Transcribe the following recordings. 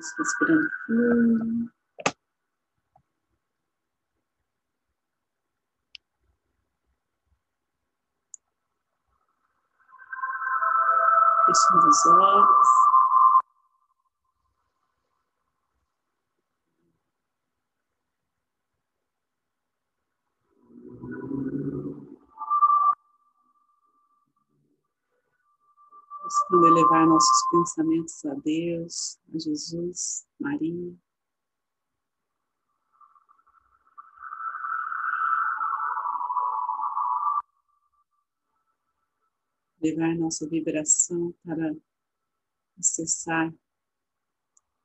Vamos respirando fundo. Fechando os olhos. Nossos pensamentos a Deus, a Jesus, Maria. levar nossa vibração para acessar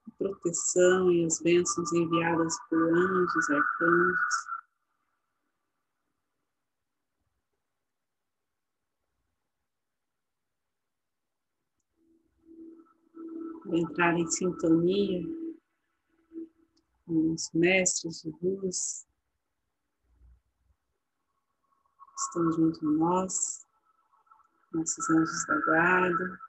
a proteção e as bênçãos enviadas por anjos, arcanjos. Entrar em sintonia com os mestres de luz que estão junto a nós nossos anjos da guarda.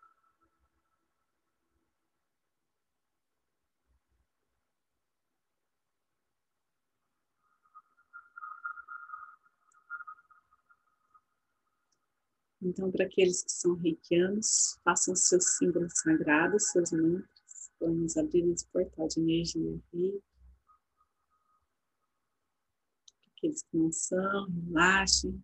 Então, para aqueles que são reikianos, façam seus símbolos sagrados, seus mantras. Vamos abrir esse portal de energia aqui. Aqueles que não são, relaxem.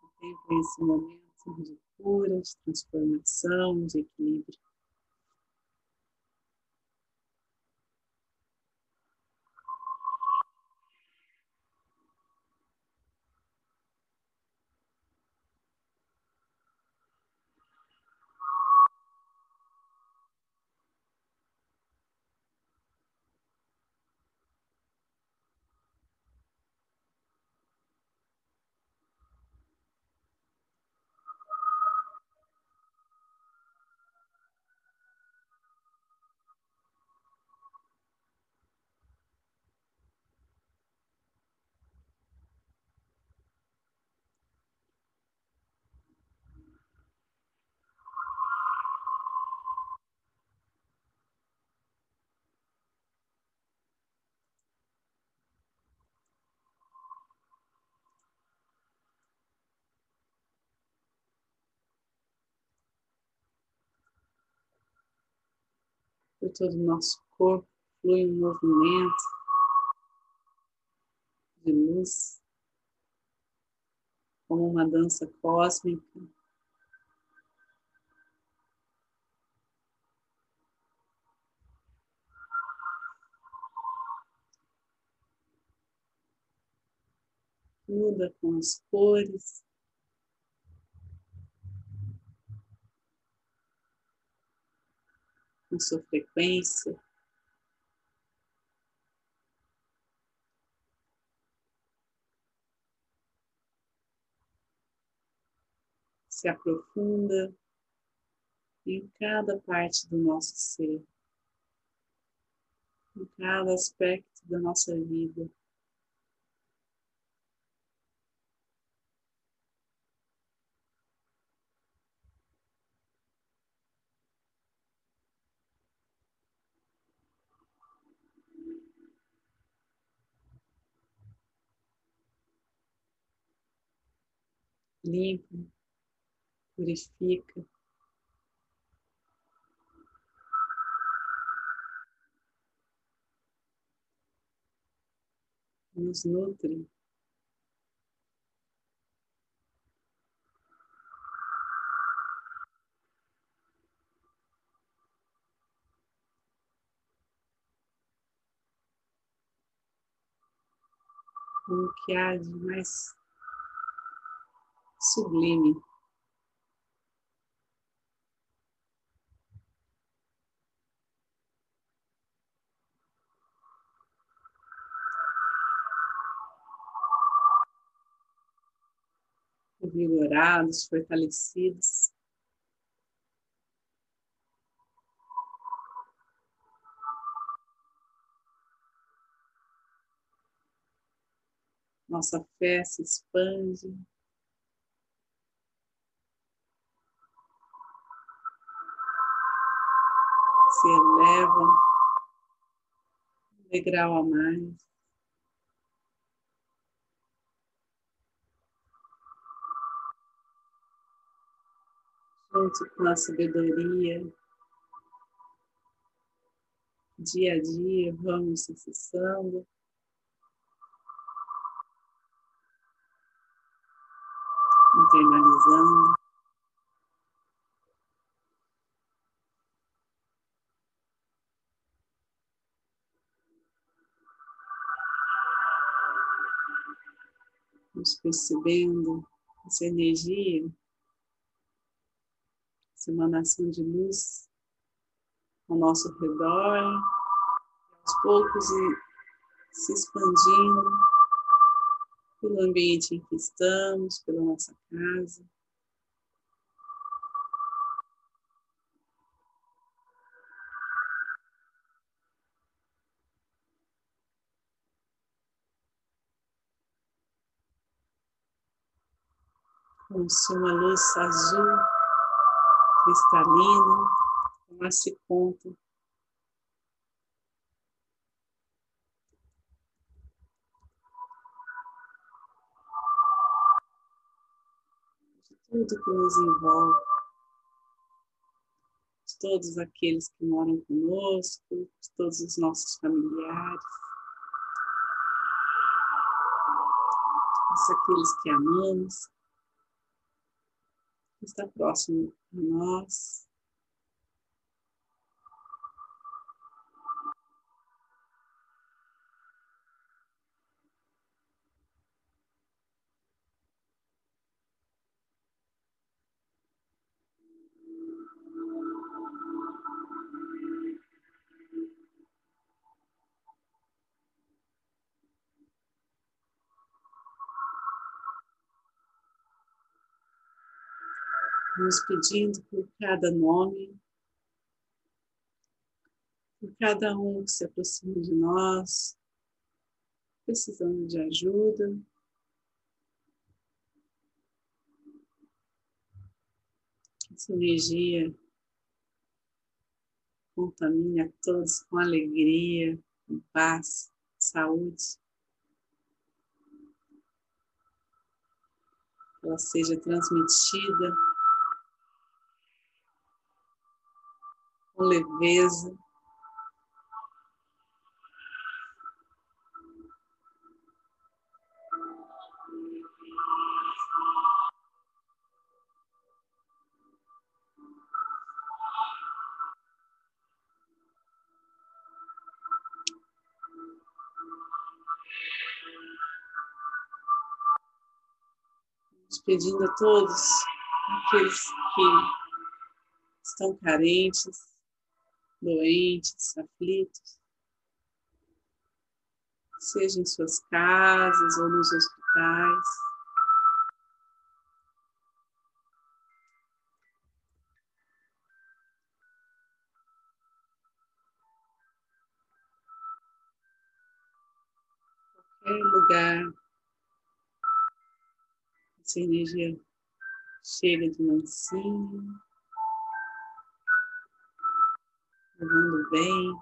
Contemplem esse momento de cura, de transformação, de equilíbrio. Por todo o nosso corpo, flui um movimento de luz, como uma dança cósmica. Muda com as cores. Com sua frequência. Se aprofunda em cada parte do nosso ser, em cada aspecto da nossa vida. Limpa, purifica. Nos nutre. o que há de mais sublime. Vigorados, fortalecidos. Nossa fé se expande. Se elevam um degrau a mais. Junto com a sabedoria, dia a dia, vamos acessando. Internalizando. Nos percebendo essa energia, essa emanação de luz ao nosso redor, aos poucos se expandindo pelo ambiente em que estamos, pela nossa casa. Uma luz azul cristalina tomasse conta. Tudo que nos envolve, de todos aqueles que moram conosco, de todos os nossos familiares, de aqueles que amamos está próximo a nós. Nos pedindo por cada nome, por cada um que se aproxima de nós, precisando de ajuda. Essa energia contamine a todos com alegria, com paz, saúde. Ela seja transmitida com leveza. pedindo a todos aqueles que estão carentes, doentes, aflitos, seja em suas casas ou nos hospitais. Qualquer lugar, essa energia chega de mansinho. Levando bem.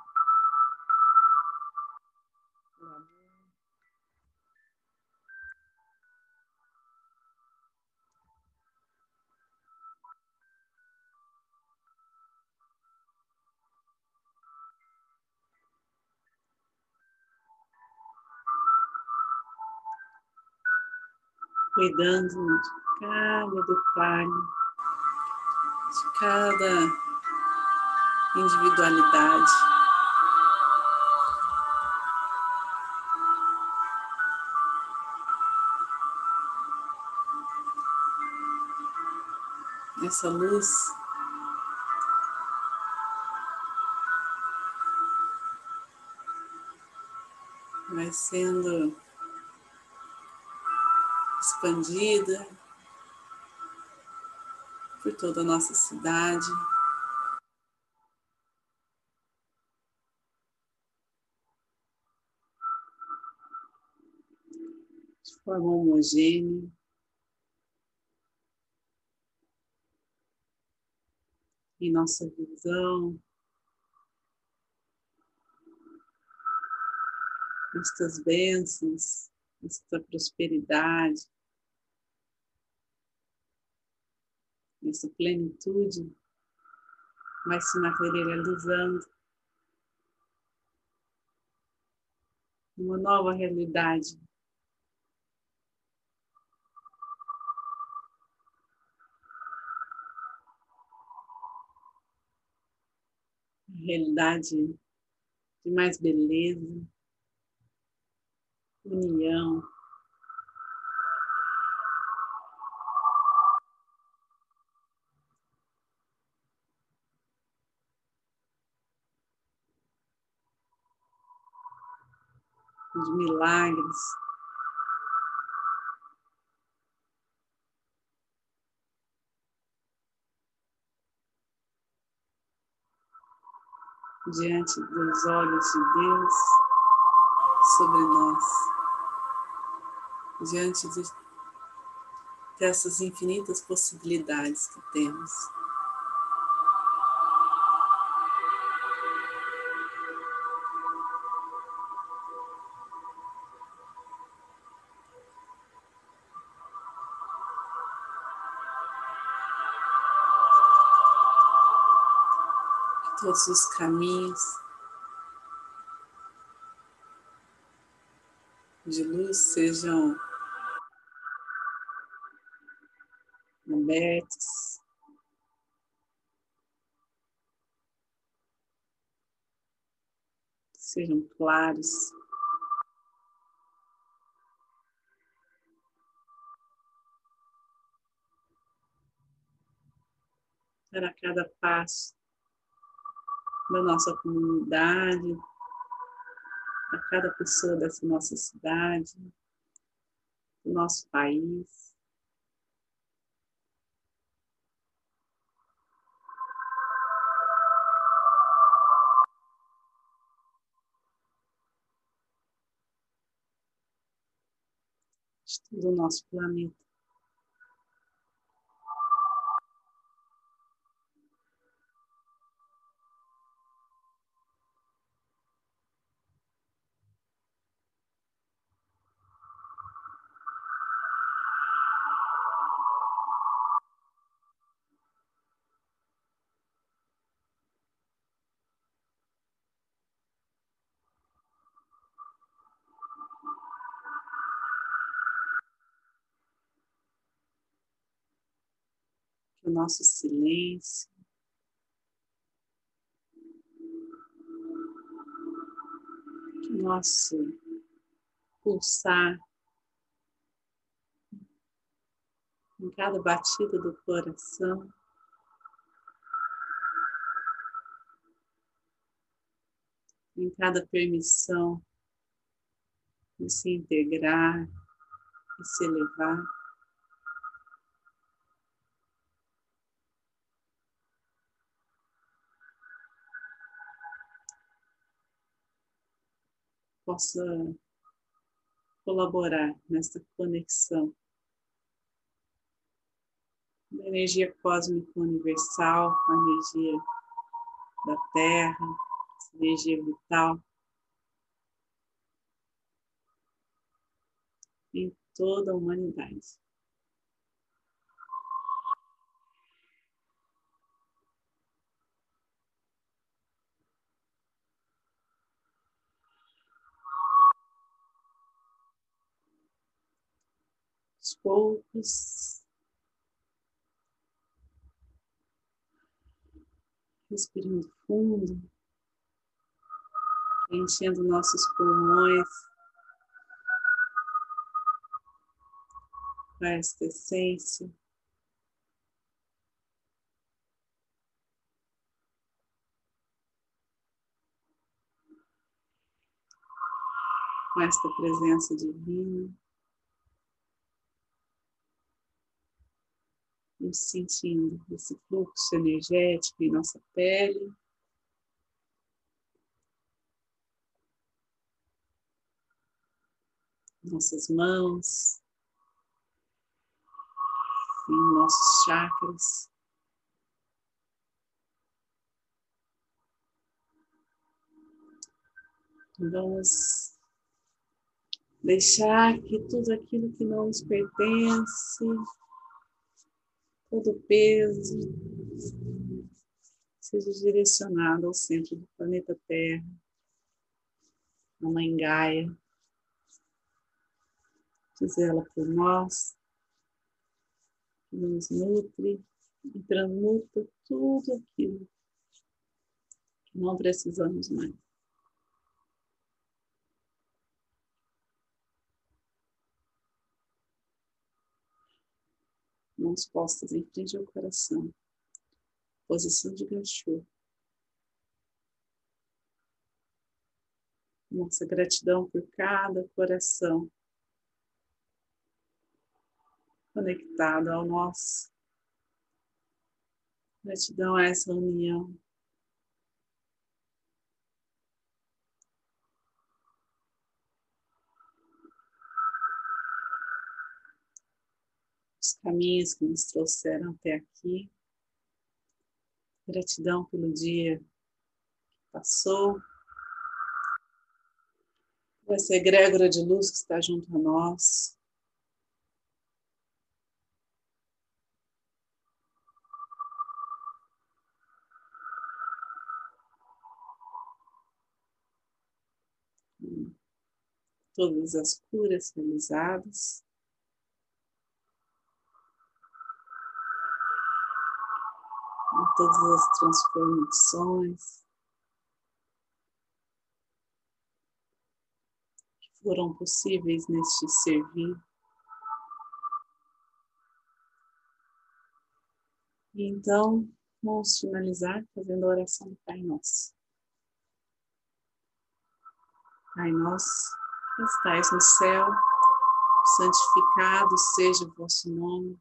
cuidando de cada detalhe, de cada individualidade. Essa luz vai sendo expandida por toda a nossa cidade. forma homogênea. Em nossa visão, estas bênçãos, esta prosperidade, essa plenitude. Vai se materializando. Uma nova realidade. Realidade de mais beleza, união, de milagres. Diante dos olhos de Deus sobre nós, diante de, dessas infinitas possibilidades que temos. Todos os caminhos de luz sejam abertos. Sejam claros. Para cada passo da nossa comunidade, a cada pessoa dessa nossa cidade, do nosso país. De todo o nosso planeta. O nosso silêncio. Que o nosso pulsar em cada batida do coração. Em cada permissão de se integrar e se elevar. Possa colaborar nessa conexão da energia cósmica universal a energia da Terra, essa energia vital em toda a humanidade. Poucos. Respirando fundo, enchendo nossos pulmões com esta essência. Com esta presença divina. Nos sentindo esse fluxo energético em nossa pele. Nossas mãos, em nossos chakras. Vamos Deixar que tudo aquilo que não nos pertence, todo peso, seja direcionado ao centro do planeta Terra, a Mãe Gaia, diz ela por nós, que nos nutre e transmuta tudo aquilo que não precisamos mais. Mãos postas em frente ao coração. Posição de gachô. Nossa gratidão por cada coração conectado ao nosso. Gratidão a essa união. Os caminhos que nos trouxeram até aqui. Gratidão pelo dia que passou. Por essa egrégora de luz que está junto a nós. todas as curas realizadas. Todas as transformações que foram possíveis neste servir. E então, vamos finalizar fazendo a oração do Pai Nosso. Pai Nosso, que estais no céu, santificado seja o vosso nome.